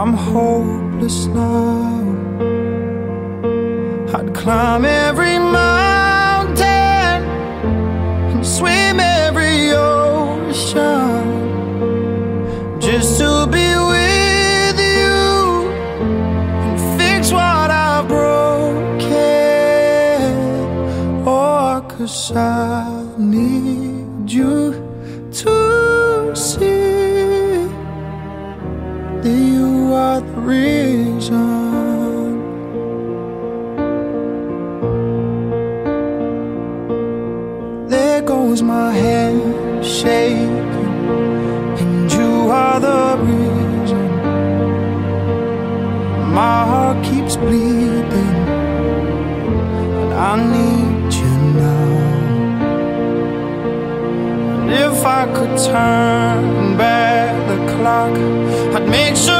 I'm hopeless now. I'd climb every mountain and swim every ocean just to be with you and fix what I've broken. Oh, cause I need you to reason. There goes my hand shaking, and you are the reason. My heart keeps bleeding, and I need you now. And if I could turn back the clock, I'd make sure